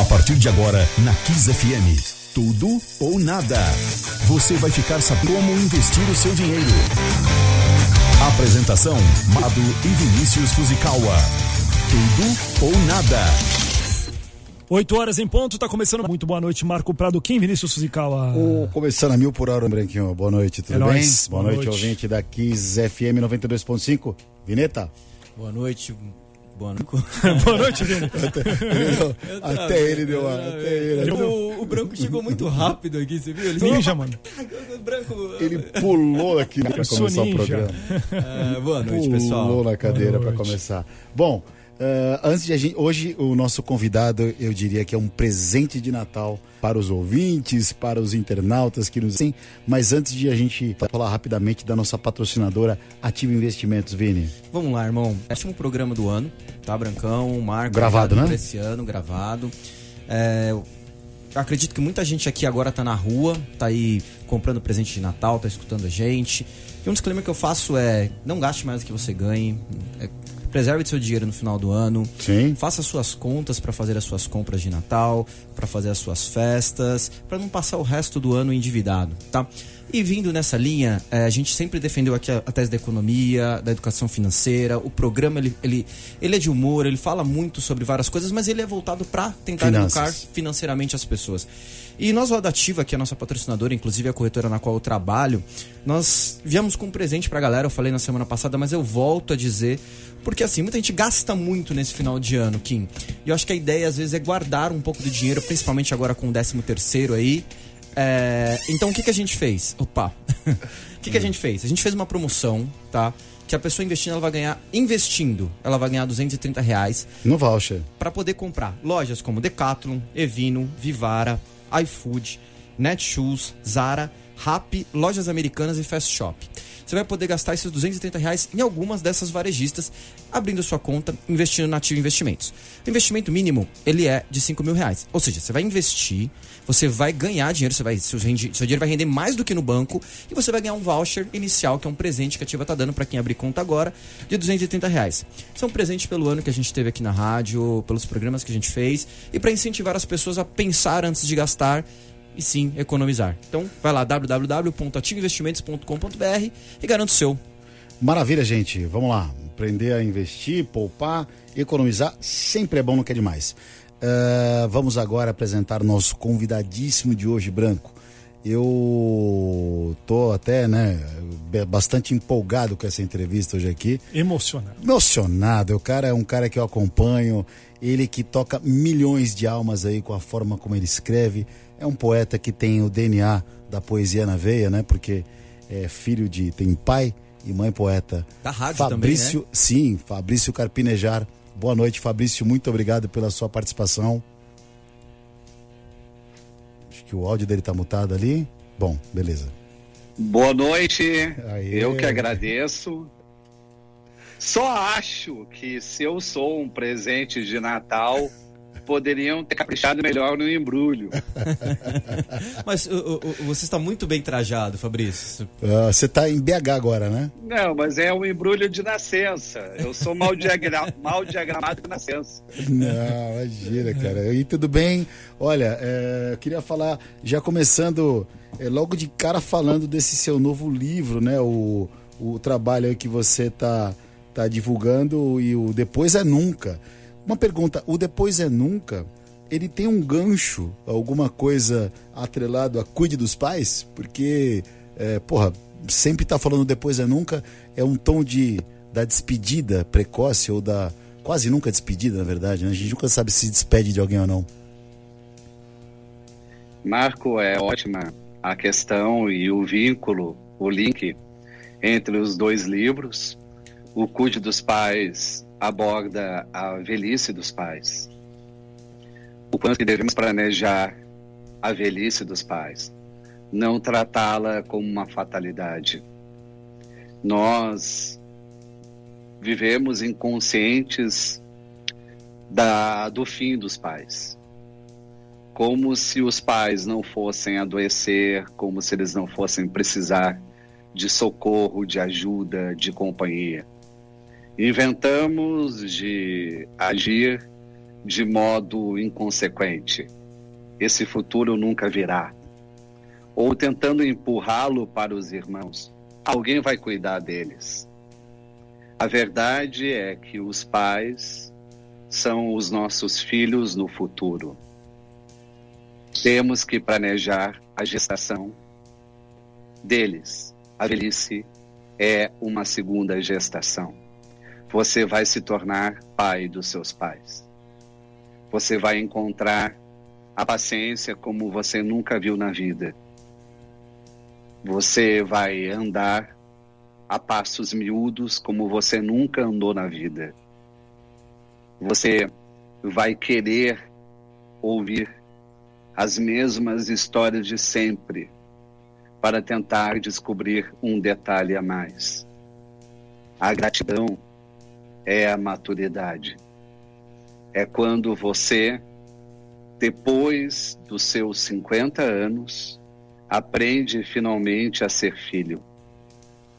A partir de agora, na Kiss FM. Tudo ou nada. Você vai ficar sabendo como investir o seu dinheiro. Apresentação: Mado e Vinícius Fuzikawa. Tudo ou nada. 8 horas em ponto, tá começando. Muito boa noite, Marco Prado, Kim, Vinícius Fuzikawa. Oh, começando a mil por hora, Branquinho. Boa noite, tudo É bem? nóis. Boa, Boa noite, noite. ouvinte da Kiss FM 92.5. Vineta? Boa noite. Boa noite. boa noite, Vini. até ele deu uma. Até ele, O, o Branco chegou muito rápido aqui, você viu? Ele Ninja, mano. O Branco. ele pulou aqui pra sou começar o ninja. programa. Ah, boa noite, Pulou pessoal. na cadeira para começar. Bom, eh, antes de a gente. Hoje, o nosso convidado, eu diria que é um presente de Natal para os ouvintes, para os internautas que nos. Sim, mas antes de a gente falar rapidamente da nossa patrocinadora Ativa Investimentos, Vini. Vamos lá, irmão. Último programa do ano, tá, Brancão? Marco. Gravado, né? Esse ano, gravado. É, acredito que muita gente aqui agora tá na rua, tá aí comprando presente de Natal, tá escutando a gente. E um disclaimer que eu faço é: não gaste mais do que você ganhe. É, preserve seu dinheiro no final do ano. Sim. Faça suas contas para fazer as suas compras de Natal, para fazer as suas festas, para não passar o resto do ano endividado, tá? E vindo nessa linha, eh, a gente sempre defendeu aqui a, tese da economia, da educação financeira. O programa ele, ele, ele é de humor, ele fala muito sobre várias coisas, mas ele é voltado para tentar Finanças. educar financeiramente as pessoas. E nós, Roda Ativa, que é a nossa patrocinadora, inclusive a corretora na qual eu trabalho, nós viemos com um presente pra galera, eu falei na semana passada, mas eu volto a dizer, porque assim, muita gente gasta muito nesse final de ano, Kim. E eu acho que a ideia, às vezes, é guardar um pouco do dinheiro, principalmente agora com o 13 terceiro aí. É, Então, o que, que a gente fez? Opa! O que, que a gente fez? A gente fez uma promoção, tá? Que a pessoa investindo, ela vai ganhar, investindo, ela vai ganhar 230 reais No voucher. para poder comprar lojas como Decathlon, Evino, Vivara, iFood, Netshoes, Zara, Rappi, lojas americanas e Fast Shop. Você vai poder gastar esses 230 reais em algumas dessas varejistas, abrindo sua conta, investindo na Ativa Investimentos. O investimento mínimo, ele é de 5 mil reais. Ou seja, você vai investir, você vai ganhar dinheiro, você vai, seu, rendi- seu dinheiro vai render mais do que no banco e você vai ganhar um voucher inicial, que é um presente que a Ativa está dando para quem abrir conta agora, de 230 reais. Isso é um presente pelo ano que a gente teve aqui na rádio, pelos programas que a gente fez e para incentivar as pessoas a pensar antes de gastar e sim economizar. Então, vai lá www.ativeinvestimentos.com.br e garanta o seu. Maravilha, gente. Vamos lá. Aprender a investir, poupar, economizar, sempre é bom, não quer demais. Ah, vamos agora apresentar nosso convidadíssimo de hoje, Branco. Eu tô até, né, bastante empolgado com essa entrevista hoje aqui. Emocionado. Emocionado. O cara é um cara que eu acompanho. Ele que toca milhões de almas aí com a forma como ele escreve. É um poeta que tem o DNA da poesia na veia, né? Porque é filho de. tem pai e mãe poeta. Da rádio Fabrício, também, né? sim, Fabrício Carpinejar. Boa noite, Fabrício. Muito obrigado pela sua participação. Acho que o áudio dele tá mutado ali. Bom, beleza. Boa noite, Aê. eu que agradeço. Só acho que se eu sou um presente de Natal, poderiam ter caprichado melhor no embrulho. Mas o- o- você está muito bem trajado, Fabrício. Ah, Você tá em BH agora, né? Não, mas é um embrulho de nascença. Eu sou mal, diagra mal diagramado de nascença. Não, imagina, cara. E tudo bem? Olha, é, eu queria falar, já começando é, logo de cara falando desse seu novo livro, né? O, o trabalho aí que você tá, tá divulgando e o Depois é Nunca. Uma pergunta, o Depois é Nunca, ele tem um gancho, alguma coisa atrelado a Cuide dos Pais? Porque, é, porra, sempre tá falando Depois é Nunca, é um tom de da despedida precoce ou da quase nunca despedida, na verdade, né? A gente nunca sabe se despede de alguém ou não. Marco, é ótima a questão e o vínculo, o link entre os dois livros. O Cuide dos Pais aborda a velhice dos pais. O quanto que devemos planejar a velhice dos pais. Não tratá-la como uma fatalidade. Nós vivemos inconscientes da, do fim dos pais como se os pais não fossem adoecer, como se eles não fossem precisar de socorro, de ajuda, de companhia. Inventamos de agir de modo inconsequente. Esse futuro nunca virá. Ou tentando empurrá-lo para os irmãos. Alguém vai cuidar deles. A verdade é que os pais são os nossos filhos no futuro. Temos que planejar a gestação deles. A velhice é uma segunda gestação. Você vai se tornar pai dos seus pais. Você vai encontrar a paciência como você nunca viu na vida. Você vai andar a passos miúdos como você nunca andou na vida. Você vai querer ouvir as mesmas histórias de sempre para tentar descobrir um detalhe a mais. A gratidão é a maturidade. É quando você, depois dos seus 50 anos, aprende finalmente a ser filho.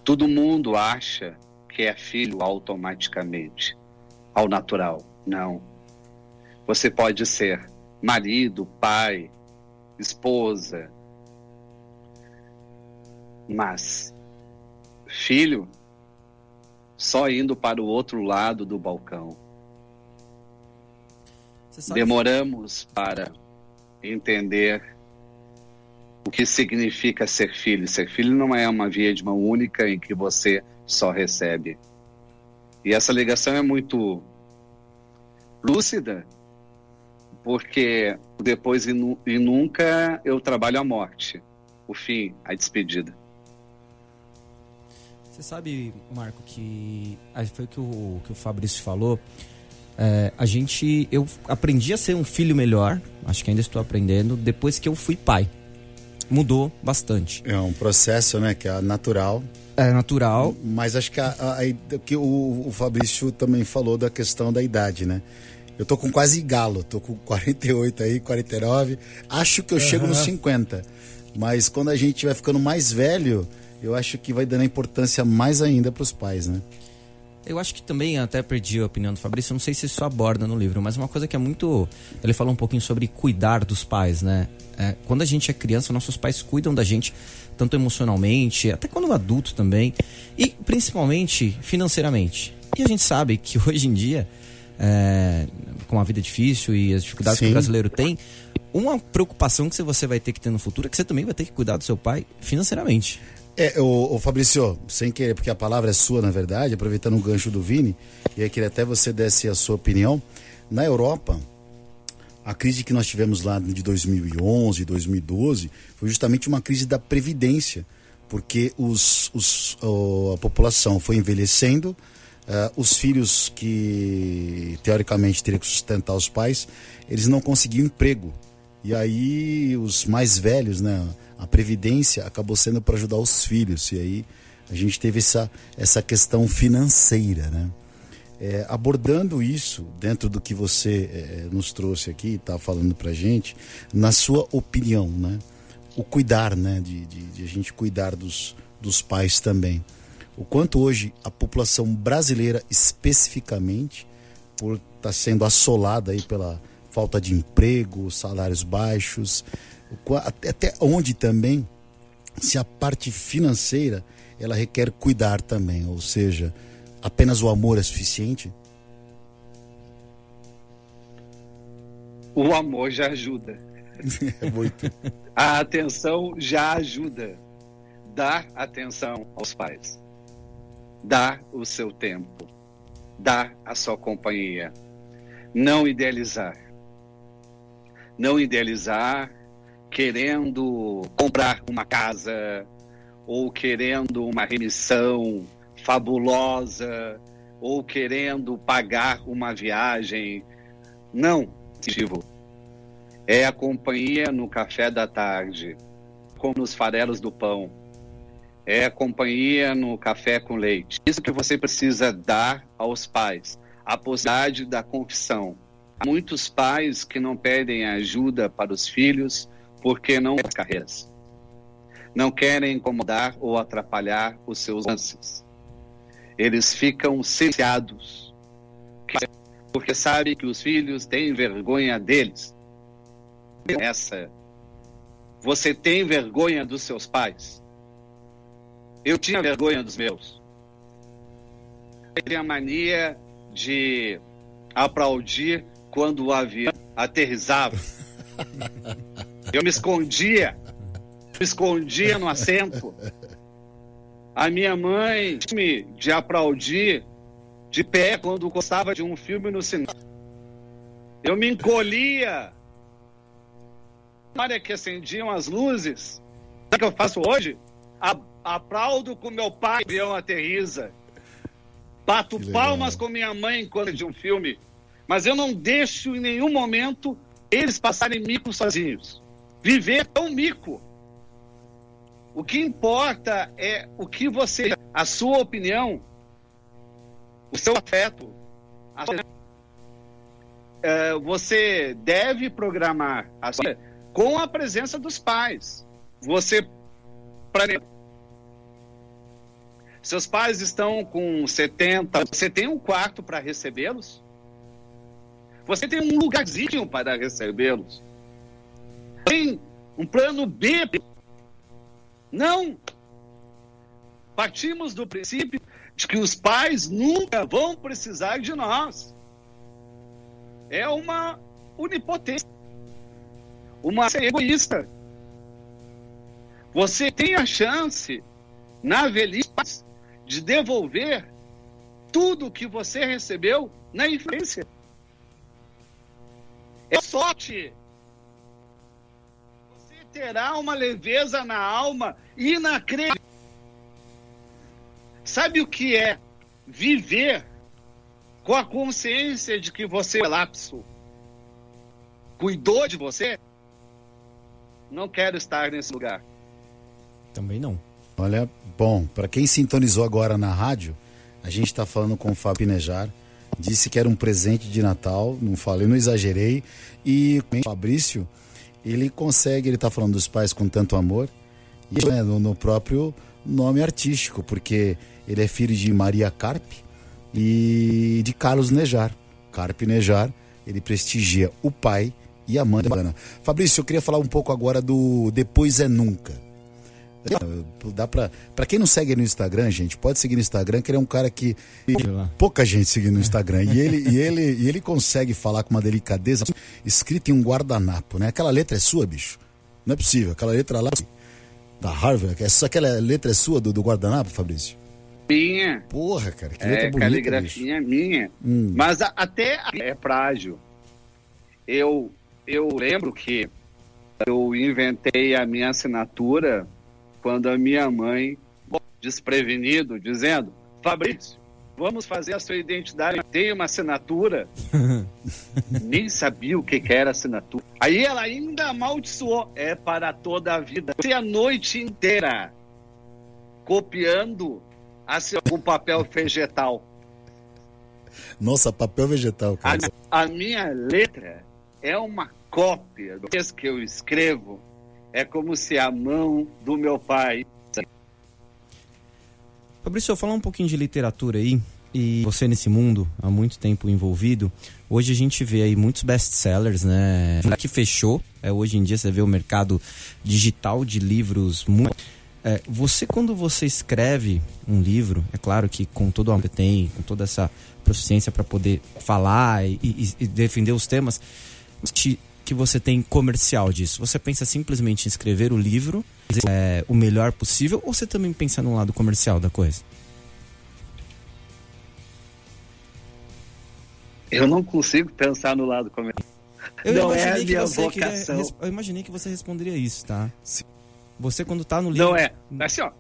Todo mundo acha que é filho automaticamente, ao natural. Não. Você pode ser marido, pai, esposa, mas filho só indo para o outro lado do balcão. Demoramos para entender o que significa ser filho. Ser filho não é uma via de mão única em que você só recebe. E essa ligação é muito lúcida, porque depois e, nu e nunca eu trabalho a morte, o fim, a despedida. Você sabe, Marco, que foi o que o, que o Fabrício falou. É, a gente, eu aprendi a ser um filho melhor, acho que ainda estou aprendendo, depois que eu fui pai. Mudou bastante. É um processo, né, que é natural. É natural. Mas acho que, a, a, a, que o, o Fabrício também falou da questão da idade, né? Eu tô com quase galo, tô com 48 aí, 49. Acho que eu uhum. chego nos 50. Mas quando a gente vai ficando mais velho, eu acho que vai dando importância mais ainda para os pais, né? Eu acho que também, até perdi a opinião do Fabrício, não sei se isso aborda no livro, mas uma coisa que é muito. Ele fala um pouquinho sobre cuidar dos pais, né? É, quando a gente é criança, nossos pais cuidam da gente, tanto emocionalmente, até quando adulto também, e principalmente financeiramente. E a gente sabe que hoje em dia, é, com a vida difícil e as dificuldades Sim. que o brasileiro tem, uma preocupação que você vai ter que ter no futuro é que você também vai ter que cuidar do seu pai financeiramente. É, o, o Fabrício, sem querer, porque a palavra é sua, na verdade, aproveitando o gancho do Vini, e aí queria até você desse a sua opinião. Na Europa, a crise que nós tivemos lá de 2011, 2012, foi justamente uma crise da previdência, porque os, os, a população foi envelhecendo, uh, os filhos que teoricamente teriam que sustentar os pais, eles não conseguiam emprego. E aí os mais velhos, né? A previdência acabou sendo para ajudar os filhos. E aí a gente teve essa, essa questão financeira, né? É, abordando isso dentro do que você é, nos trouxe aqui, está falando para gente, na sua opinião, né? O cuidar, né? De, de, de, a gente cuidar dos, dos pais também. O quanto hoje a população brasileira, especificamente, por estar tá sendo assolada aí pela falta de emprego, salários baixos, até onde também se a parte financeira ela requer cuidar também, ou seja, apenas o amor é suficiente? O amor já ajuda. É muito. A atenção já ajuda. Dar atenção aos pais. Dar o seu tempo. Dar a sua companhia. Não idealizar. Não idealizar querendo comprar uma casa ou querendo uma remissão fabulosa ou querendo pagar uma viagem. Não, Tivo. É a companhia no café da tarde, como nos farelos do pão. É a companhia no café com leite. Isso que você precisa dar aos pais. A possibilidade da confissão. Há muitos pais que não pedem ajuda para os filhos porque não querem carreiras. Não querem incomodar ou atrapalhar os seus lances. Eles ficam silenciados porque sabe que os filhos têm vergonha deles. Essa. Você tem vergonha dos seus pais? Eu tinha vergonha dos meus. Eu tinha mania de aplaudir quando o avião aterrissava. Eu me escondia, me escondia no assento. A minha mãe me de aplaudir de pé quando gostava de um filme no cinema. Eu me encolhia na hora que acendiam as luzes. Sabe o que eu faço hoje? A, aplaudo com meu pai, o avião aterriza. Bato palmas com minha mãe quando de um filme. Mas eu não deixo em nenhum momento eles passarem mico sozinhos. Viver é um mico. O que importa é o que você, a sua opinião, o seu afeto. A. É, você deve programar a sua... com a presença dos pais. Você seus pais estão com 70, você tem um quarto para recebê-los? Você tem um lugarzinho para recebê-los? Tem um plano B? Não. Partimos do princípio de que os pais nunca vão precisar de nós. É uma onipotência, uma egoísta. Você tem a chance, na velhice, de devolver tudo que você recebeu na infância. É sorte. Terá uma leveza na alma inacreditável. Sabe o que é viver com a consciência de que você é lapso? Cuidou de você? Não quero estar nesse lugar. Também não. Olha, bom, para quem sintonizou agora na rádio, a gente está falando com o Fábio Nejar. Disse que era um presente de Natal, não falei, não exagerei. E o Fabrício, ele consegue, ele está falando dos pais com tanto amor, e né, no, no próprio nome artístico, porque ele é filho de Maria Carpe e de Carlos Nejar. Carpe Nejar, ele prestigia o pai e a mãe da. Fabrício, eu queria falar um pouco agora do Depois é Nunca. Dá pra, pra quem não segue no Instagram, gente, pode seguir no Instagram, que ele é um cara que. Pouca gente segue no Instagram. E ele, e, ele, e ele consegue falar com uma delicadeza escrita em um guardanapo, né? Aquela letra é sua, bicho. Não é possível. Aquela letra lá da Harvard, essa, aquela letra é sua do, do guardanapo, Fabrício? Minha. Porra, cara, que é, letra bonita. caligrafia é minha. Hum. Mas a, até é frágil. Eu, eu lembro que eu inventei a minha assinatura quando a minha mãe, desprevenido, dizendo: Fabrício, vamos fazer a sua identidade. Tem uma assinatura. Nem sabia o que, que era assinatura. Aí ela ainda amaldiçoou. É para toda a vida. Você a noite inteira copiando com papel vegetal. Nossa, papel vegetal, cara. A, a minha letra é uma cópia do que eu escrevo. É como se a mão do meu pai. Fabrício, falar um pouquinho de literatura aí, e você nesse mundo há muito tempo envolvido, hoje a gente vê aí muitos best-sellers, né? Que fechou, é, hoje em dia você vê o mercado digital de livros muito é, você, quando você escreve um livro, é claro que com todo o amor que tem, com toda essa proficiência para poder falar e, e, e, defender os temas, que você tem comercial disso? Você pensa simplesmente em escrever o livro é, o melhor possível ou você também pensa no lado comercial da coisa? Eu não consigo pensar no lado comercial. Eu não imaginei é a que minha você queria, vocação. eu imaginei que você responderia isso, tá? Você quando tá no livro. Não é. Assim, ó.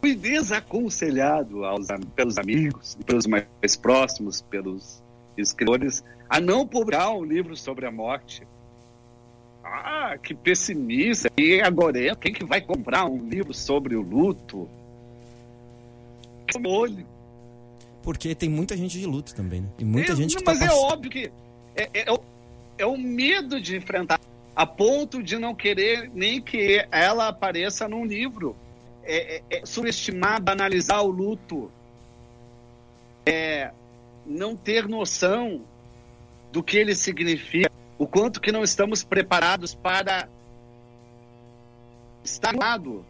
Fui desaconselhado aos, pelos amigos, pelos mais próximos, pelos escritores, a não publicar um livro sobre a morte. Ah, que pessimista. E agora quem que vai comprar um livro sobre o luto? Olho. Porque tem muita gente de luto também, né? E muita É, gente que mas tá é pass- óbvio que é, é, é o, é o medo de enfrentar, a ponto de não querer nem que ela apareça num livro. É, é- é subestimar, banalizar o luto. É, não ter noção do que ele significa, o quanto que não estamos preparados para estar lado.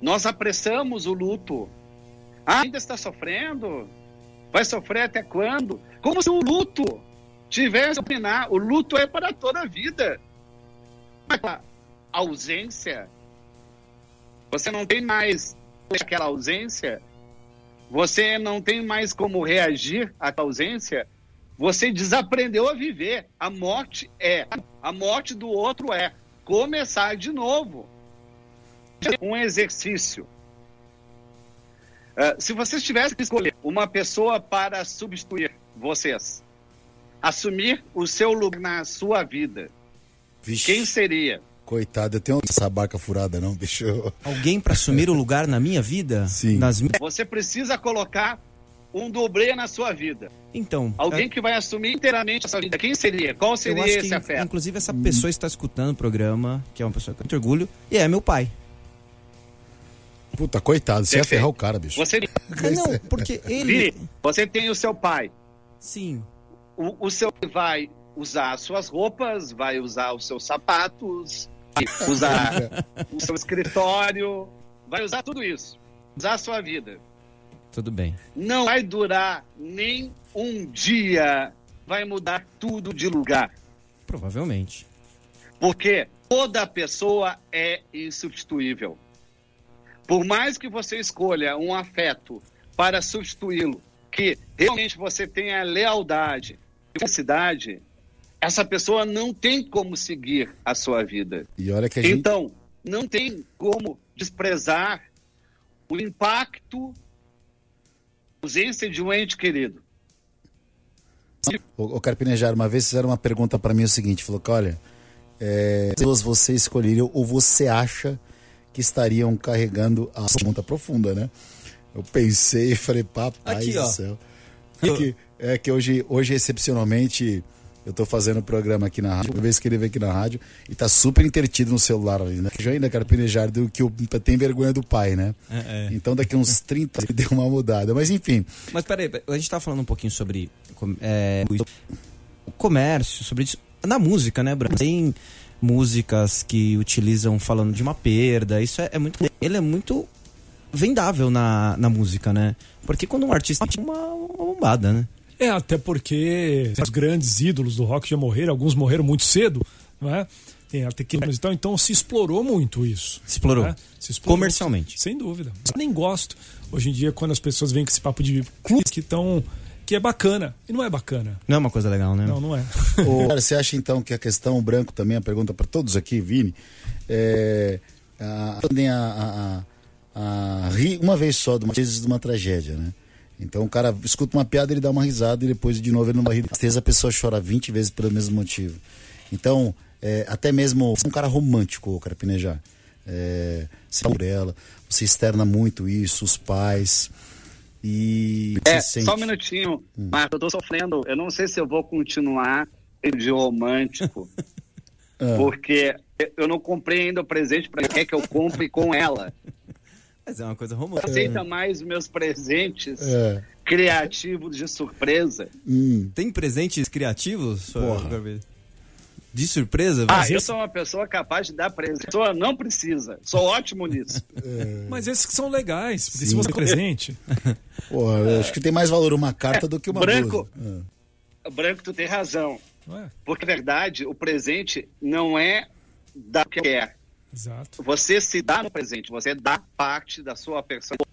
Nós apressamos o luto. Ah, ainda está sofrendo? Vai sofrer até quando? Como se o luto tivesse opinar. O luto é para toda a vida. A ausência, você não tem mais aquela ausência, você não tem mais como reagir à ausência, você desaprendeu a viver. A morte é, a morte do outro é começar de novo. Um exercício. Uh, se vocês tivessem que escolher uma pessoa para substituir vocês, assumir o seu lugar na sua vida, Vixe. quem seria? Coitado, eu tenho essa barca furada, não, bicho. Alguém para assumir o lugar na minha vida? Sim. Nas... Você precisa colocar um dublê na sua vida. Então. Alguém que vai assumir inteiramente a sua vida. Quem seria? Qual seria esse que, afeto? Inclusive, essa pessoa está escutando o programa, que é uma pessoa que eu tenho orgulho, e é meu pai. Puta, coitado, você ia ferrar o cara, bicho. Você... Ah, não, porque ele. você tem o seu pai. Sim. O, o seu pai vai usar as suas roupas, vai usar os seus sapatos, vai usar o seu escritório, vai usar tudo isso. Usar a sua vida. Tudo bem. Não vai durar nem um dia. Vai mudar tudo de lugar. Provavelmente. Porque toda pessoa é insubstituível. Por mais que você escolha um afeto para substituí-lo, que realmente você tenha lealdade e felicidade, essa pessoa não tem como seguir a sua vida. E olha que a gente... Então, não tem como desprezar o impacto ausência de um ente querido. O, o Carpinejar, uma vez fizeram uma pergunta para mim o seguinte, falou que olha, é, você escolheria ou você acha que estariam carregando a pergunta profunda, né? Eu pensei e falei, papai Aqui, do ó. céu. É que, é que hoje, hoje, excepcionalmente, eu estou fazendo um programa aqui na rádio, uma vez que ele veio aqui na rádio, e tá super intertido no celular ali, né? Já ainda carpinejar do que o, tem vergonha do pai, né? É, é. Então daqui uns 30 ele deu uma mudada, mas enfim. Mas peraí, a gente tá falando um pouquinho sobre é, o comércio, sobre isso. Na música, né, Bruno? Tem músicas que utilizam falando de uma perda. Isso é, é muito. Ele é muito vendável na, na música, né? Porque quando um artista tem uma, uma bombada, né? É, até porque os grandes ídolos do rock já morreram, alguns morreram muito cedo, não é? Tem artequilas e tal, então se explorou muito isso. Explorou. Né? Se explorou Comercialmente. Sem dúvida. Eu nem gosto. Hoje em dia, quando as pessoas vêm com esse papo de clubes que estão que é bacana. E não é bacana. Não é uma coisa legal, né? Não, não é. Ô, cara, você acha então que a questão branco também, a pergunta para todos aqui, Vini, é, a, a, a, a, rir uma vez só, de uma, de uma tragédia, né? Então o cara escuta uma piada, ele dá uma risada e depois de novo ele não vai rir. Às vezes a pessoa chora 20 vezes pelo mesmo motivo. Então, é, até mesmo um cara romântico, o Carpinejar. É, você por ela, você externa muito isso, os pais. E é, só um minutinho, hum. Marco, eu tô sofrendo. Eu não sei se eu vou continuar de romântico, ah. porque eu não comprei ainda o presente para quer que eu compre com ela. Mas é uma coisa romântica. Aceita é. mais meus presentes é. criativos de surpresa. Hum. Tem presentes criativos? Porra. De surpresa? Ah, eu sou uma pessoa capaz de dar presente. Pessoa não precisa. Sou ótimo nisso. É. Mas esses que são legais. Porque se você presente. Eu acho que tem mais valor uma carta é, do que uma branco. É. Branco, tu tem razão. Porque, na verdade, o presente não é da que é. Exato. Você se dá no presente, você dá parte da sua personalidade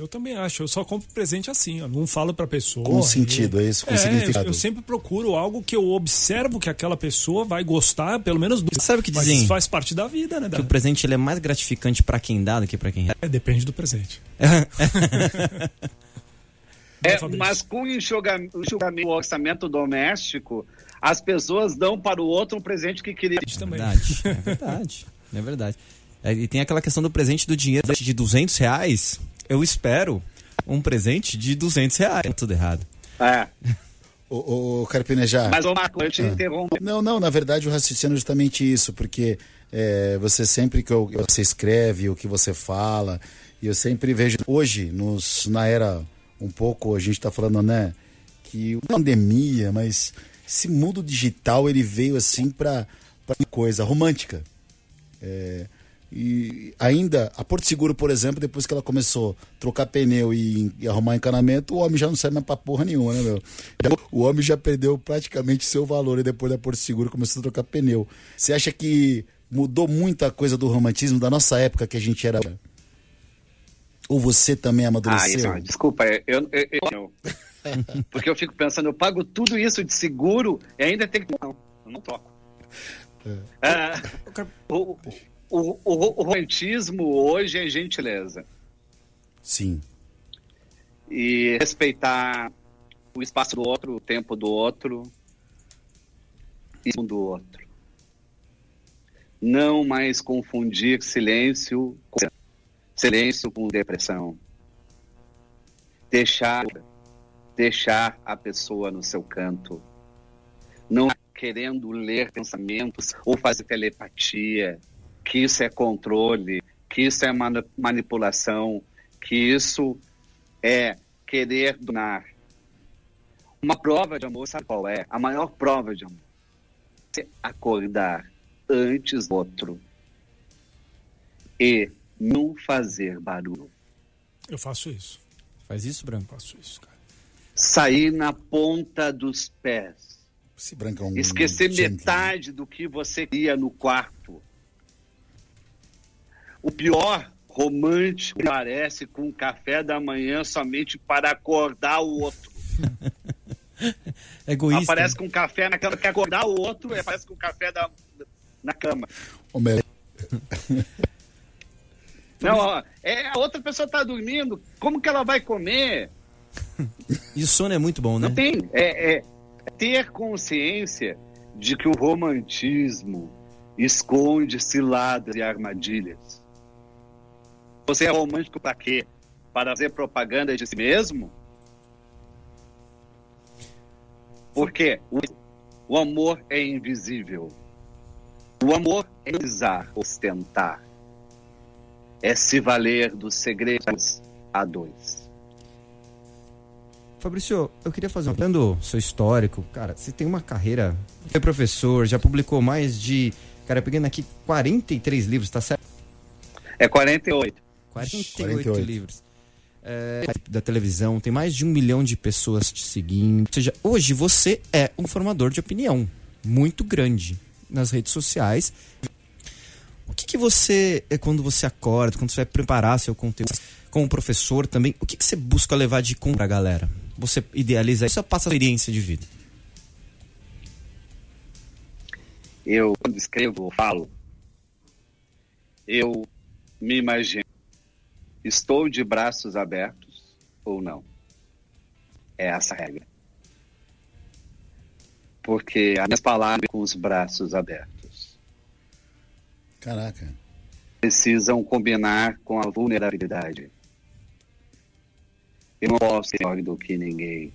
eu também acho. Eu só compro presente assim. Eu não falo pra pessoa. Com sentido, é isso? Com é, significado. Eu, sempre procuro algo que eu observo que aquela pessoa vai gostar, pelo menos do. Sabe o que dizem? Mas isso faz parte da vida, né? Que o presente ele é mais gratificante para quem dá do que para quem recebe. É, depende do presente. é, mas com o enxugamento do orçamento doméstico, as pessoas dão para o outro um presente que queria. É verdade, é verdade. É verdade. É, e tem aquela questão do presente do dinheiro de 200 reais eu espero um presente de 200 reais. É tudo errado. É. O, o Carpinejar. Mas, ô Marco, eu te ah. interrompo. Não, não, na verdade o raciocínio é justamente isso, porque é, você sempre que você escreve, o que você fala, e eu sempre vejo hoje, nos, na era um pouco, a gente está falando, né, que pandemia, mas esse mundo digital ele veio assim para coisa romântica. É, e ainda, a Porto Seguro, por exemplo, depois que ela começou a trocar pneu e, e arrumar encanamento, o homem já não serve mais pra porra nenhuma, né, meu? O homem já perdeu praticamente seu valor e depois da Porto Seguro começou a trocar pneu. Você acha que mudou muita coisa do romantismo da nossa época que a gente era? Ou você também amadureceu? Ah, isso, desculpa, eu, eu, eu, porque eu fico pensando, eu pago tudo isso de seguro e ainda tem que. Não, eu não troco. É. Ah, o, o, o, o romantismo hoje é gentileza. Sim. E respeitar o espaço do outro, o tempo do outro e o do outro. Não mais confundir silêncio com silêncio com depressão. Deixar deixar a pessoa no seu canto. Não querendo ler pensamentos ou fazer telepatia que isso é controle, que isso é manipulação, que isso é querer donar. Uma prova de amor, sabe qual é? A maior prova de amor. Você acordar antes do outro e não fazer barulho. Eu faço isso. Faz isso, Branco? Faço isso, cara. Sair na ponta dos pés. Esse branco é um Esquecer metade do que você queria no quarto o pior romântico aparece com o café da manhã somente para acordar o outro. Egoísta. Aparece com café na cama, quer acordar o outro, e aparece com café da, na cama. Não, ó, é, a outra pessoa está dormindo, como que ela vai comer? E o sono é muito bom, né? Não tem. É, é ter consciência de que o romantismo esconde ciladas e armadilhas. Você é romântico para quê? Para fazer propaganda de si mesmo? Porque o, o amor é invisível. O amor é precisar ostentar. É se valer dos segredos a dois. Fabrício, eu queria fazer um. Olhando seu histórico, cara, você tem uma carreira. É professor, já publicou mais de. Cara, pegando aqui 43 livros, tá certo? É 48. 48, 48. livros. É, da televisão, tem mais de um milhão de pessoas te seguindo. Ou seja, hoje você é um formador de opinião muito grande nas redes sociais. O que, que você, é, quando você acorda, quando você vai preparar seu conteúdo como professor também, o que, que você busca levar de compra a galera? Você idealiza isso ou passa a experiência de vida? Eu, quando escrevo, falo, eu me imagino Estou de braços abertos ou não? É essa a regra. Porque as minhas palavras com os braços abertos. Caraca. Precisam combinar com a vulnerabilidade. Eu não posso ser melhor do que ninguém.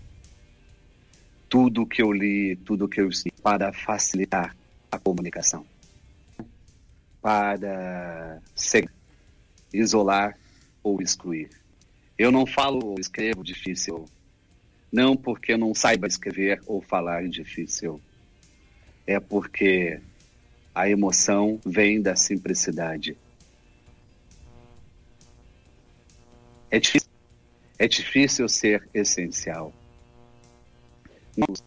Tudo que eu li, tudo que eu sei, para facilitar a comunicação. Para ser, isolar ou excluir. Eu não falo ou escrevo difícil, não porque eu não saiba escrever ou falar difícil. É porque a emoção vem da simplicidade. É difícil, é difícil ser essencial. Vamos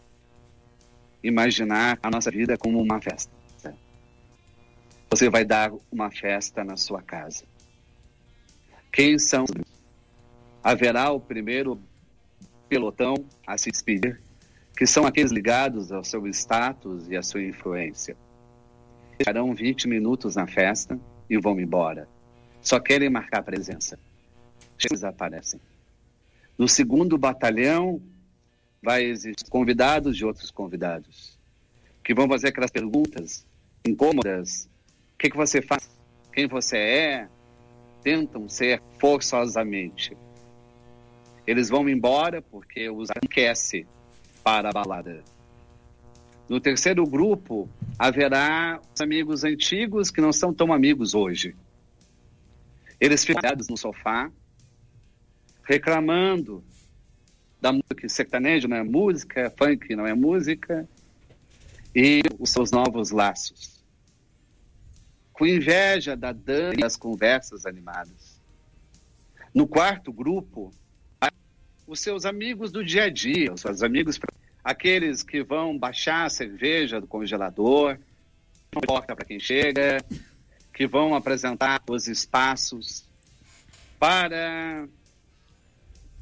imaginar a nossa vida como uma festa. Você vai dar uma festa na sua casa. Quem são? Haverá o primeiro pelotão a se despedir, que são aqueles ligados ao seu status e à sua influência. Ficarão 20 minutos na festa e vão embora. Só querem marcar presença. Eles aparecem. No segundo batalhão, vai existir convidados de outros convidados, que vão fazer aquelas perguntas incômodas. O que, que você faz? Quem você é? tentam ser forçosamente. Eles vão embora porque os aquece para a balada. No terceiro grupo, haverá os amigos antigos que não são tão amigos hoje. Eles ficam no sofá, reclamando da música sertanejo não é música, funk não é música, e os seus novos laços. Com inveja da Dani e das conversas animadas. No quarto grupo, os seus amigos do dia a dia, os seus amigos, aqueles que vão baixar a cerveja do congelador, não importa para quem chega, que vão apresentar os espaços para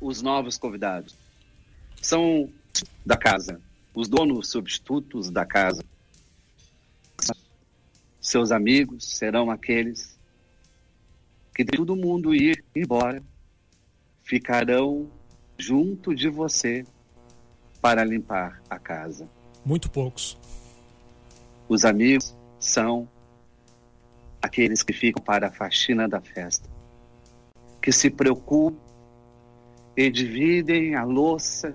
os novos convidados. São da casa, os donos substitutos da casa. Seus amigos serão aqueles que de todo mundo ir embora, ficarão junto de você para limpar a casa. Muito poucos. Os amigos são aqueles que ficam para a faxina da festa, que se preocupam e dividem a louça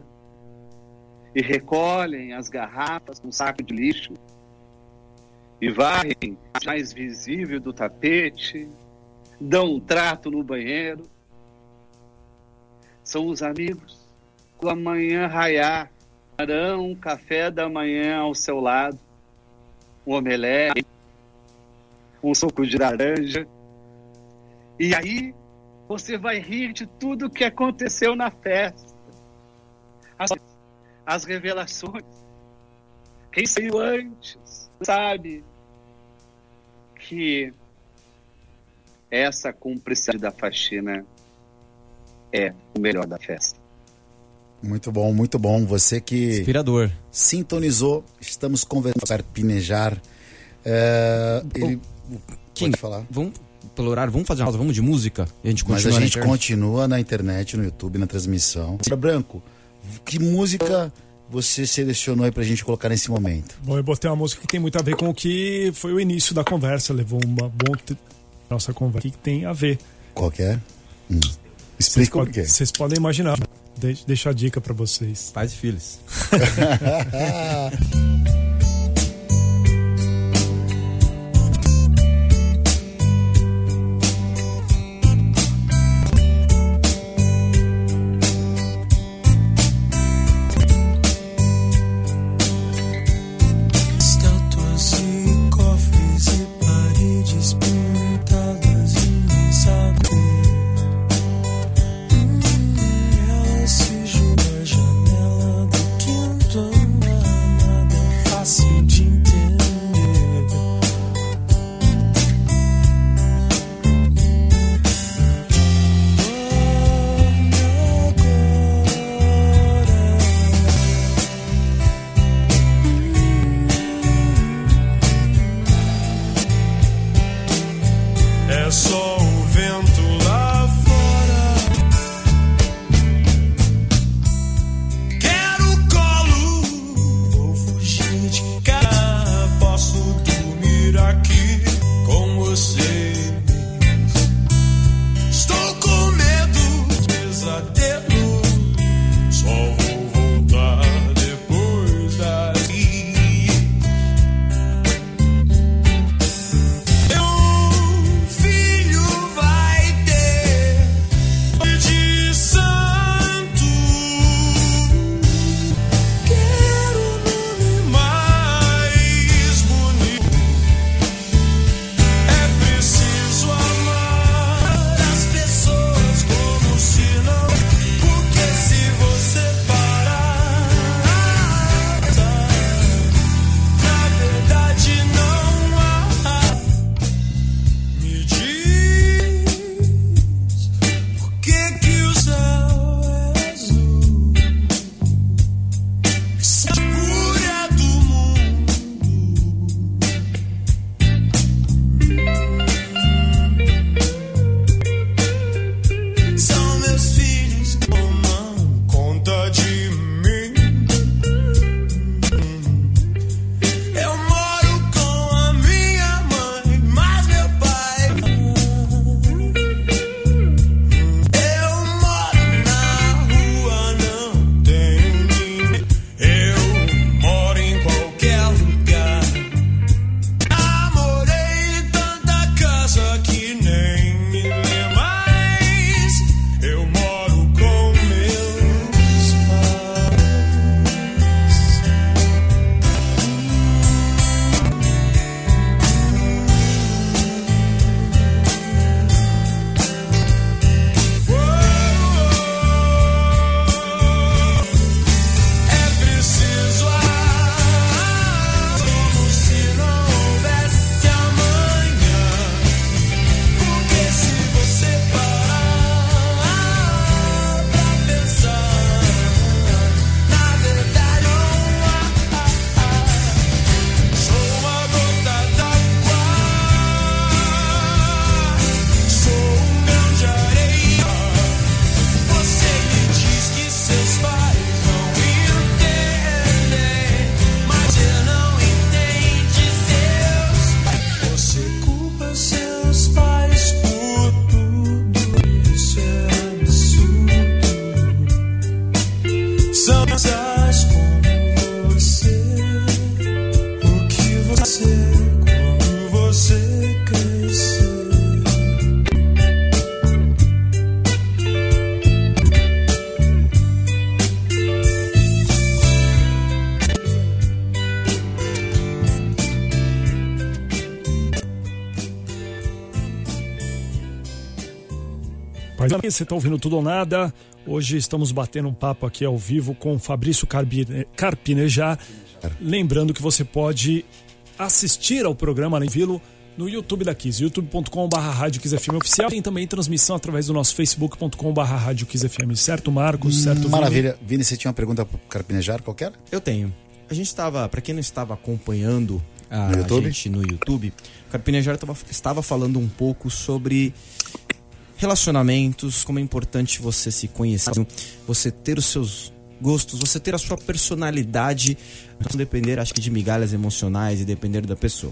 e recolhem as garrafas num saco de lixo e varrem a mais visível do tapete, dão um trato no banheiro. São os amigos com a manhã raiar, darão um café da manhã ao seu lado, um omelete, um suco de laranja. E aí você vai rir de tudo que aconteceu na festa. As, as revelações. Quem saiu antes sabe que essa cumplicidade da faxina é o melhor da festa. Muito bom, muito bom. Você que Inspirador. sintonizou, estamos conversando para pinejar. É, ele, Kim, pode falar. Vamos, pelo horário, vamos fazer uma pausa, vamos de música? E a gente Mas continua a na gente internet? continua na internet, no YouTube, na transmissão. Branco, que música você selecionou aí pra gente colocar nesse momento? Bom, eu botei uma música que tem muito a ver com o que foi o início da conversa, levou uma bom te- nossa conversa que tem a ver. Qual que é? Hum. Explica o que é. vocês podem imaginar. De deixa a dica pra vocês. Pais e filhos. você está ouvindo tudo ou nada. Hoje estamos batendo um papo aqui ao vivo com Fabrício Carpine- Carpinejar. Lembrando que você pode assistir ao programa Além Vilo no YouTube da Kiss, youtube.com.br Rádio Oficial. Tem também transmissão através do nosso facebook.com.br Rádio certo, Marcos? Certo, Vini? Maravilha. Vini, você tinha uma pergunta pro Carpinejar qualquer? Eu tenho. A gente estava, para quem não estava acompanhando a No YouTube? gente no YouTube, o Carpinejar tava- estava falando um pouco sobre relacionamentos, como é importante você se conhecer, você ter os seus gostos, você ter a sua personalidade, não depender, acho que, de migalhas emocionais e depender da pessoa.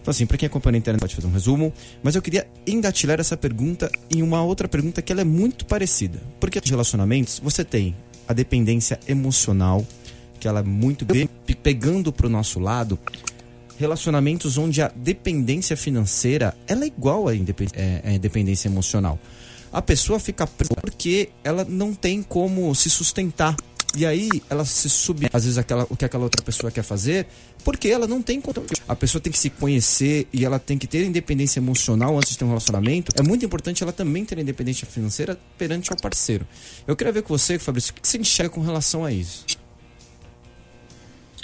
Então, assim, para quem acompanha na internet pode fazer um resumo, mas eu queria engatilhar essa pergunta em uma outra pergunta que ela é muito parecida. Porque de relacionamentos, você tem a dependência emocional, que ela é muito grande, pe- pegando pro nosso lado, relacionamentos onde a dependência financeira ela é igual à independ- é, dependência emocional. A pessoa fica presa porque ela não tem como se sustentar. E aí ela se sub, às vezes aquela, o que aquela outra pessoa quer fazer, porque ela não tem controle. A pessoa tem que se conhecer e ela tem que ter independência emocional antes de ter um relacionamento. É muito importante ela também ter independência financeira perante ao parceiro. Eu queria ver com você, Fabrício, o que você enxerga com relação a isso?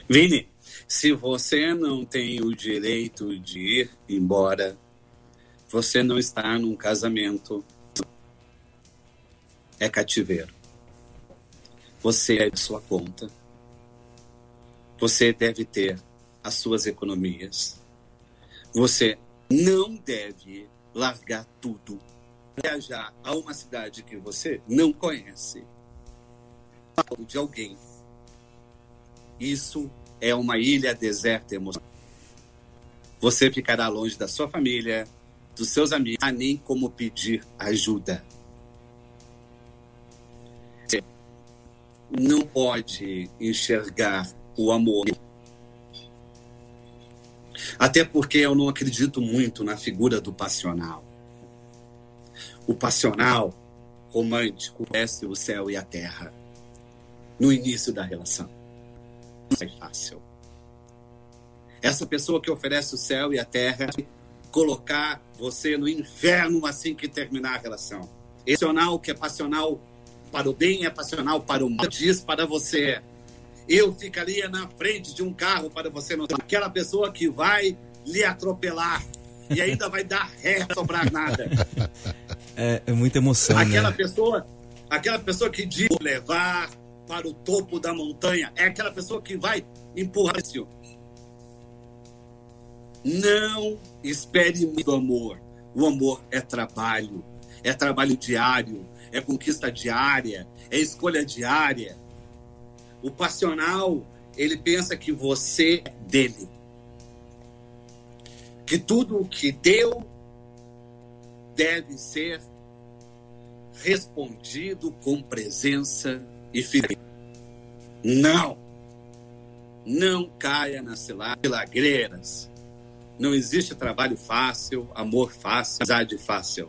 Vini, se você não tem o direito de ir embora, você não está num casamento. É cativeiro. Você é de sua conta. Você deve ter as suas economias. Você não deve largar tudo, viajar a uma cidade que você não conhece, de alguém isso é uma ilha deserta emocional. Você ficará longe da sua família, dos seus amigos, há nem como pedir ajuda. Você não pode enxergar o amor. Até porque eu não acredito muito na figura do passional. O passional romântico desce o céu e a terra no início da relação é fácil. Essa pessoa que oferece o céu e a terra colocar você no inferno assim que terminar a relação. Passional que é passional para o bem é passional para o mal. Diz para você, eu ficaria na frente de um carro para você não aquela pessoa que vai lhe atropelar e ainda vai dar ré sobrar nada. É, é muita emoção, Aquela né? pessoa, aquela pessoa que diz levar para o topo da montanha, é aquela pessoa que vai empurrar esse Não espere muito amor. O amor é trabalho, é trabalho diário, é conquista diária, é escolha diária. O passional, ele pensa que você é dele. Que tudo o que deu deve ser respondido com presença e fidelidade. Não! Não caia nas cilagreiras. Não existe trabalho fácil, amor fácil, amizade fácil.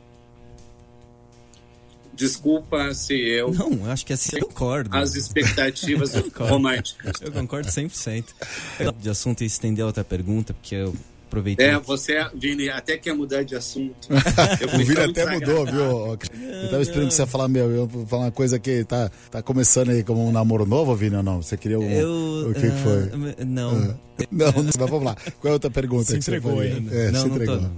Desculpa se eu. Não, eu acho que assim eu concordo. As expectativas concordo. românticas. Eu concordo 100%. De assunto e estender outra pergunta, porque eu aproveitei. É, você, Vini, até quer mudar de assunto. Eu O Vini até mudou, viu? Eu tava esperando que você ia falar, meu, eu vou falar uma coisa que tá, tá começando aí como um namoro novo, Vini, ou não? Você queria um... Eu. O que, que foi? ah, Não. Não, não, mas vamos lá. Qual é a outra pergunta Se que você entregou ainda. É, não, se não entregou. tô. não.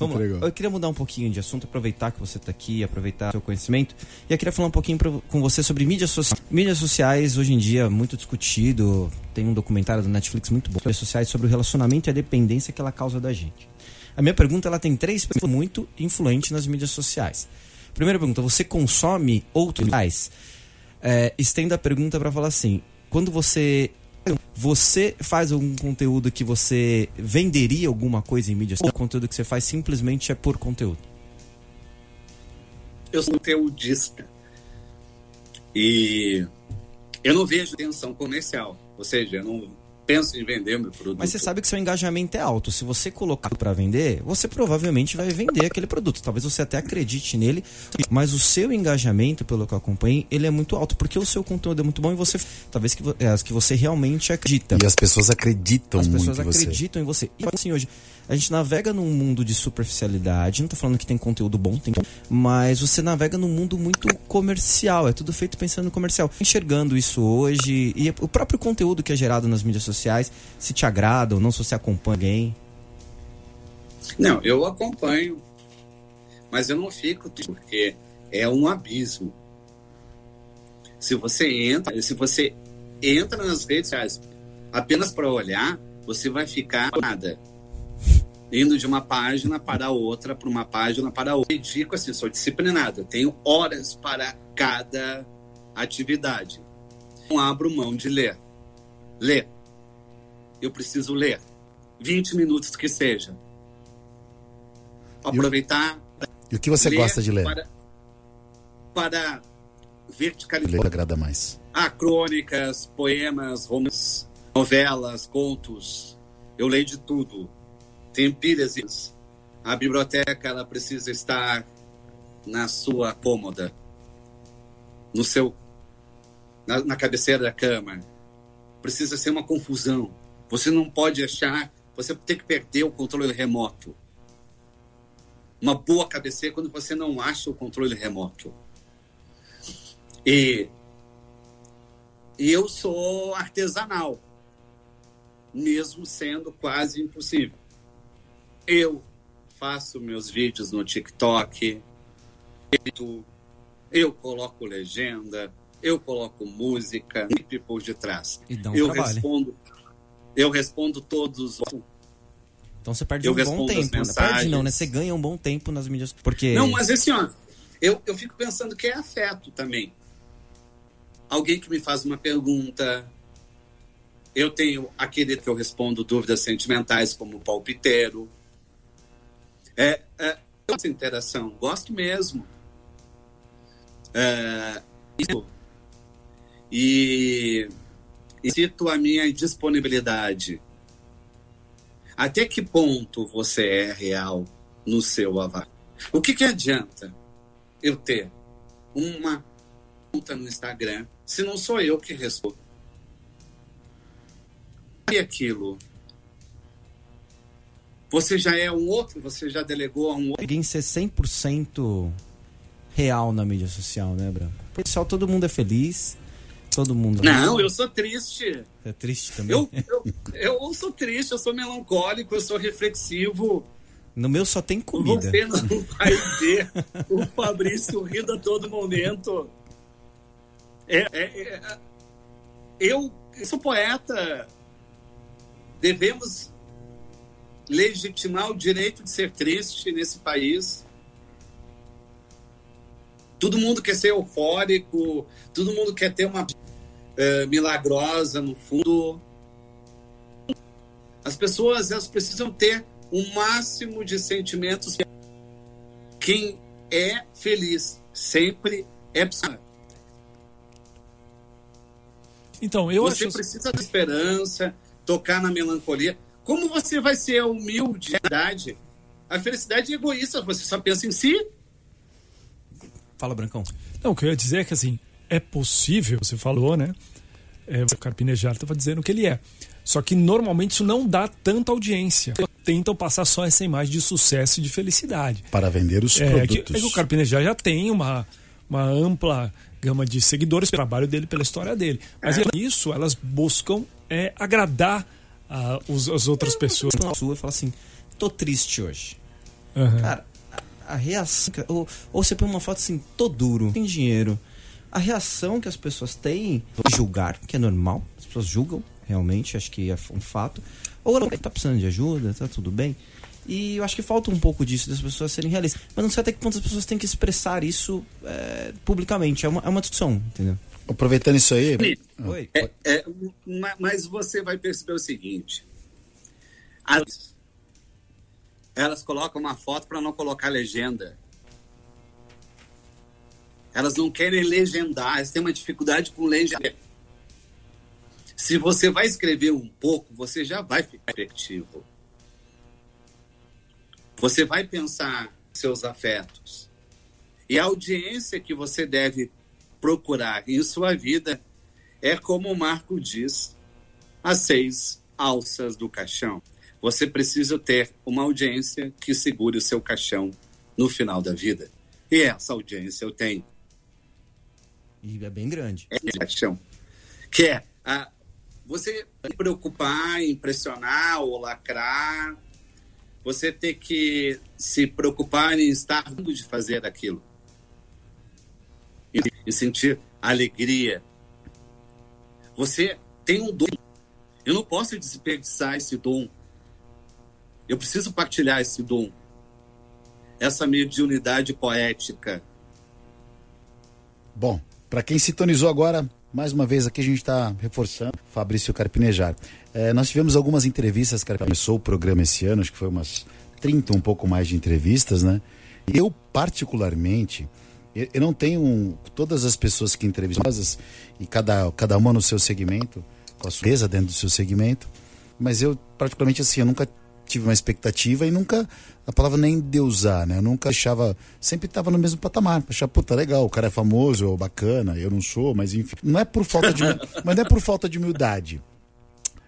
Vamos lá. Eu queria mudar um pouquinho de assunto, aproveitar que você está aqui, aproveitar seu conhecimento. E eu queria falar um pouquinho pra- com você sobre mídias sociais. Mídias sociais, hoje em dia, muito discutido. Tem um documentário da Netflix muito bom. Mídias sociais sobre o relacionamento e a dependência que ela causa da gente. A minha pergunta ela tem três perguntas muito influentes nas mídias sociais. Primeira pergunta: você consome outros? É, estendo a pergunta para falar assim: quando você você faz algum conteúdo que você venderia alguma coisa em mídia social? O conteúdo que você faz simplesmente é por conteúdo. eu sou conteudista. E eu não vejo tensão comercial. Ou seja, eu não, penso em vender meu produto. Mas você sabe que seu engajamento é alto. Se você colocar para vender, você provavelmente vai vender aquele produto. Talvez você até acredite nele, mas o seu engajamento, pelo que eu acompanhei, ele é muito alto, porque o seu conteúdo é muito bom e você, talvez que, é, as que você realmente acredita. E as pessoas acreditam As muito pessoas em você. acreditam em você. E assim, hoje, a gente navega num mundo de superficialidade. Não tô falando que tem conteúdo bom, tem, mas você navega num mundo muito comercial. É tudo feito pensando no comercial. Enxergando isso hoje e o próprio conteúdo que é gerado nas mídias sociais, se te agrada ou não, se você acompanha alguém. Não, eu acompanho, mas eu não fico porque é um abismo. Se você entra, se você entra nas redes sociais apenas para olhar, você vai ficar nada. Indo de uma página para outra, para uma página para outra. Eu digo assim, sou disciplinado, eu tenho horas para cada atividade. Não abro mão de ler. Ler. Eu preciso ler. 20 minutos que seja. Aproveitar. E o que você gosta de ler? Para, para Ler verticalizar. agrada mais. Ah, crônicas, poemas, romances, novelas, contos. Eu leio de tudo. Tem pilhas. A biblioteca ela precisa estar na sua cômoda, no seu, na, na cabeceira da cama. Precisa ser uma confusão. Você não pode achar. Você tem que perder o controle remoto. Uma boa cabeceira é quando você não acha o controle remoto. E e eu sou artesanal, mesmo sendo quase impossível. Eu faço meus vídeos no TikTok, eu, coloco legenda, eu coloco música sempre por detrás. Eu trabalho. respondo, eu respondo todos. Então você perde Eu um bom tempo. né? Perde não, né? Você ganha um bom tempo nas mídias. Porque. Não, mas assim, ó, eu, eu fico pensando que é afeto também. Alguém que me faz uma pergunta. Eu tenho aquele que eu respondo dúvidas sentimentais, como o palpiteiro. É, é essa interação, gosto mesmo. É, isso. E, e cito a minha disponibilidade. Até que ponto você é real no seu avatar? O que, que adianta eu ter uma conta no Instagram se não sou eu que respondo? E aquilo? Você já é um outro, você já delegou a um outro. Ninguém ser 100% real na mídia social, né, Branco? Social todo mundo é feliz, todo mundo. Não, eu sou triste. É triste também. Eu, eu, eu sou triste, eu sou melancólico, eu sou reflexivo. No meu só tem comida. Você não vai ver o Fabrício rindo a todo momento. É, é, é, eu, eu sou poeta. Devemos legitimar o direito de ser triste nesse país. Todo mundo quer ser eufórico, todo mundo quer ter uma eh, milagrosa no fundo. As pessoas elas precisam ter o máximo de sentimentos. Quem é feliz sempre é. Então, eu Você acho. precisa de esperança, tocar na melancolia. Como você vai ser humilde de verdade? A felicidade é egoísta, você só pensa em si. Fala, Brancão. Não, o que eu ia dizer é que assim, é possível, você falou, né? É, o Carpinejar estava dizendo que ele é. Só que normalmente isso não dá tanta audiência. Tentam passar só essa imagem de sucesso e de felicidade. Para vender os É que, produtos. é que o Carpinejar já tem uma, uma ampla gama de seguidores pelo trabalho dele, pela história dele. Mas isso, elas buscam é, agradar ah, os, as outras pessoas. Na sua e fala assim: tô triste hoje. Aham. Cara, a, a reação. Ou, ou você põe uma foto assim, tô duro, tem dinheiro. A reação que as pessoas têm de julgar, que é normal, as pessoas julgam, realmente, acho que é um fato. Ou ela tá precisando de ajuda, tá tudo bem. E eu acho que falta um pouco disso, das pessoas serem realistas. Mas não sei até que ponto as pessoas têm que expressar isso é, publicamente. É uma, é uma discussão, entendeu? Aproveitando isso aí, Oi. É, é, ma- mas você vai perceber o seguinte: as- elas colocam uma foto para não colocar legenda. Elas não querem legendar, elas têm uma dificuldade com legenda. Se você vai escrever um pouco, você já vai ficar efetivo. Você vai pensar seus afetos. E a audiência que você deve procurar em sua vida é como o Marco diz, as seis alças do caixão. Você precisa ter uma audiência que segure o seu caixão no final da vida. E essa audiência eu tenho. E é bem grande. É caixão. Que é a, você se preocupar, impressionar ou lacrar, você ter que se preocupar em estar de fazer aquilo. E, e sentir alegria. Você tem um dom. Eu não posso desperdiçar esse dom. Eu preciso partilhar esse dom. Essa mediunidade poética. Bom, para quem sintonizou agora, mais uma vez aqui a gente está reforçando Fabrício Carpinejar. É, nós tivemos algumas entrevistas, que começou o programa esse ano, acho que foi umas 30, um pouco mais de entrevistas, né? Eu, particularmente, eu, eu não tenho todas as pessoas que entrevistam, e cada, cada uma no seu segmento, com a sua dentro do seu segmento, mas eu, particularmente, assim, eu nunca tive uma expectativa e nunca, a palavra nem deusar, né? Eu nunca achava, sempre estava no mesmo patamar. Achava, puta, legal, o cara é famoso, bacana, eu não sou, mas enfim. Não é por falta de, mas não é por falta de humildade.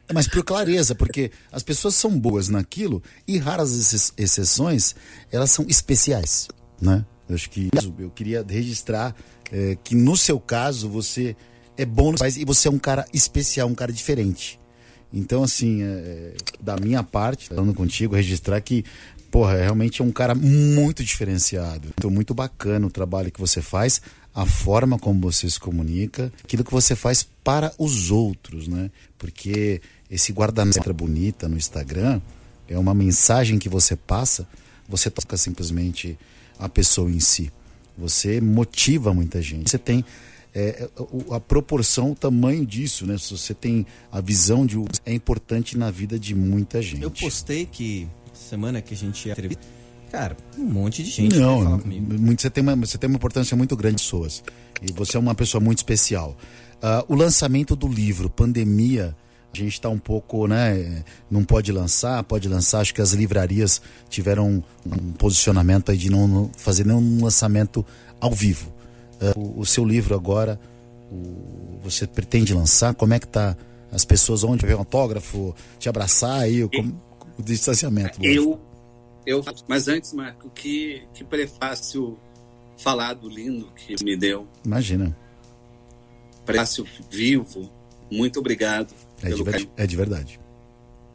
É mas por clareza, porque as pessoas são boas naquilo e raras exceções, elas são especiais, né? Eu acho que eu queria registrar é, que no seu caso você é bom e você é um cara especial, um cara diferente. Então, assim, é, da minha parte, falando contigo, registrar que, porra, realmente é um cara muito diferenciado. Então, muito bacana o trabalho que você faz, a forma como você se comunica, aquilo que você faz para os outros, né? Porque esse guarda-letra bonita no Instagram é uma mensagem que você passa, você toca simplesmente a pessoa em si. Você motiva muita gente. Você tem é, a proporção, o tamanho disso, né? Se você tem a visão de é importante na vida de muita gente. Eu postei que semana que a gente ia cara, um monte de gente Não, muito, você tem uma você tem uma importância muito grande de pessoas. E você é uma pessoa muito especial. Uh, o lançamento do livro Pandemia a gente está um pouco, né? Não pode lançar, pode lançar. Acho que as livrarias tiveram um, um posicionamento aí de não fazer nenhum lançamento ao vivo. O, o, seu livro agora, o, você pretende lançar? Como é que tá as pessoas onde ver um autógrafo, te abraçar aí, o, o distanciamento? Eu, eu, mas antes, Marco, que, que prefácio falado lindo que me deu. Imagina. Prefácio vivo. Muito obrigado. É de, ver, é de verdade.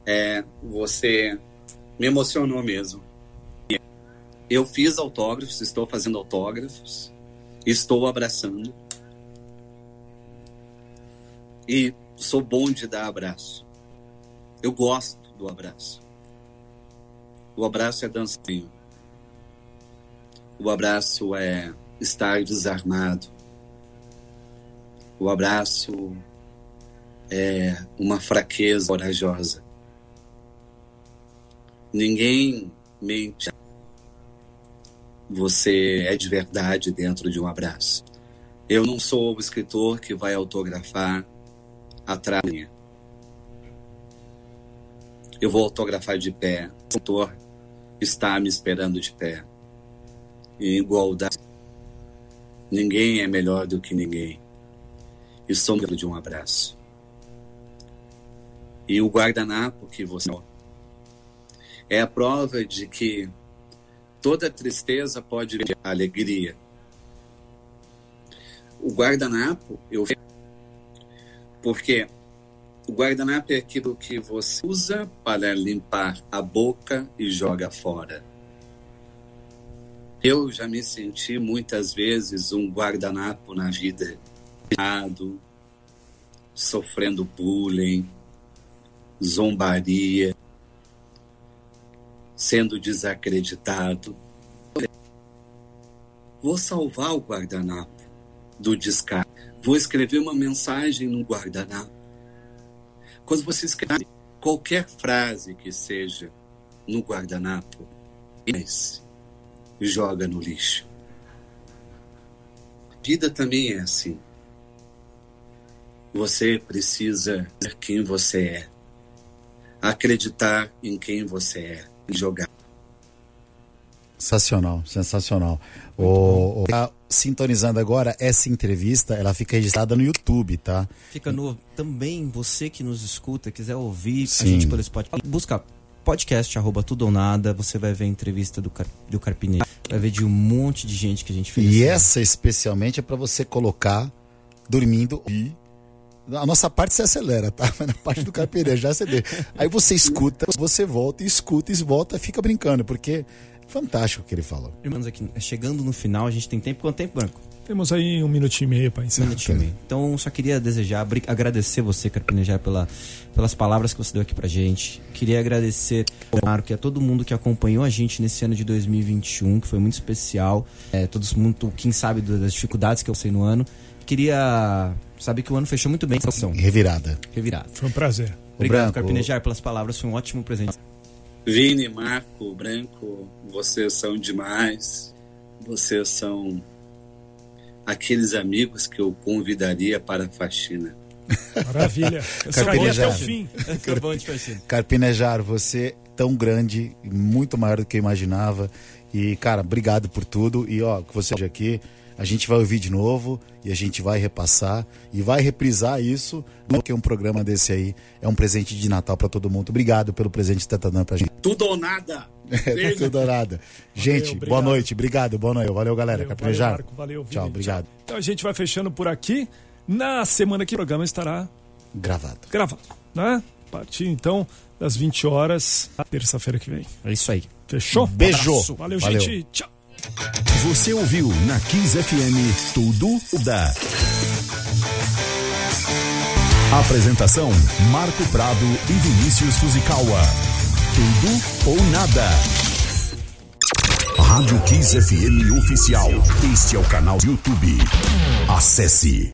É, você me emocionou mesmo. Eu fiz autógrafos, estou fazendo autógrafos. Estou abraçando. E sou bom de dar abraço. Eu gosto do abraço. O abraço é dancinho. O abraço é estar desarmado. O abraço é uma fraqueza corajosa. Ninguém mente você é de verdade dentro de um abraço. Eu não sou o escritor que vai autografar atrás. Eu vou autografar de pé. O autor está me esperando de pé. Em igualdade. Ninguém é melhor do que ninguém. E somos de um abraço. E o guardanapo que você é a prova de que Toda tristeza pode vir alegria. O guardanapo, eu porque o guardanapo é aquilo que você usa para limpar a boca e joga fora. Eu já me senti muitas vezes um guardanapo na vida, sofrendo bullying, zombaria, sendo desacreditado. Vou salvar o guardanapo do descarte. Vou escrever uma mensagem no guardanapo. Quando você escreve qualquer frase que seja no guardanapo, joga no lixo. A vida também é assim. Você precisa ser quem você é, acreditar em quem você é jogar. Sensacional, sensacional. O, o- tá sintonizando agora essa entrevista, ela fica registrada no YouTube, tá? Fica no. Também você que nos escuta, quiser ouvir Sim. a gente pelo Spotify, busca podcast, arroba tudo ou nada. Você vai ver a entrevista do, Car, do Carpinei. Vai ver de um monte de gente que a gente fez. E assim. essa especialmente é para você colocar dormindo e a nossa parte se acelera, tá? Mas na parte do carpinteiro já deixa. Aí você escuta, você volta escuta e volta fica brincando, porque é fantástico o que ele falou. Irmãos, aqui, chegando no final, a gente tem tempo. Quanto tempo, Branco? Temos aí um minutinho e meio para Um encerrar. minutinho e meio. Então, só queria desejar, agradecer você, Carpinejar, pela, pelas palavras que você deu aqui pra gente. Queria agradecer ao Marco e a todo mundo que acompanhou a gente nesse ano de 2021, que foi muito especial. É, todos muito, quem sabe das dificuldades que eu sei no ano. Queria saber que o ano fechou muito bem. São Revirada. revirado. Foi um prazer. Obrigado, Carpinejar, pelas palavras. Foi um ótimo presente. Vini, Marco, Branco, vocês são demais. Vocês são aqueles amigos que eu convidaria para a faxina. Maravilha. Vou até o fim. Carpinejar, você é tão grande, muito maior do que eu imaginava. E, cara, obrigado por tudo. E, ó, que você hoje aqui, a gente vai ouvir de novo e a gente vai repassar e vai reprisar isso, porque um programa desse aí é um presente de Natal para todo mundo. Obrigado pelo presente que você tá dando pra gente. Tudo ou nada. É tudo nada. Gente, obrigado. boa noite. Obrigado, boa noite. Valeu, galera. Valeu, valeu, Marco, valeu, Vini. Tchau, obrigado. Então a gente vai fechando por aqui. Na semana que o programa estará Gravado. gravado, né? A partir então das 20 horas, terça-feira que vem. É isso aí. Fechou? Beijo. abraço. Valeu, Valeu. gente. Tchau. Você ouviu na Kiss FM Tudo da. Apresentação: Marco Prado e Vinícius Fuzikawa. Tudo ou nada. Rádio Kiss FM Oficial. Este é o canal YouTube. Acesse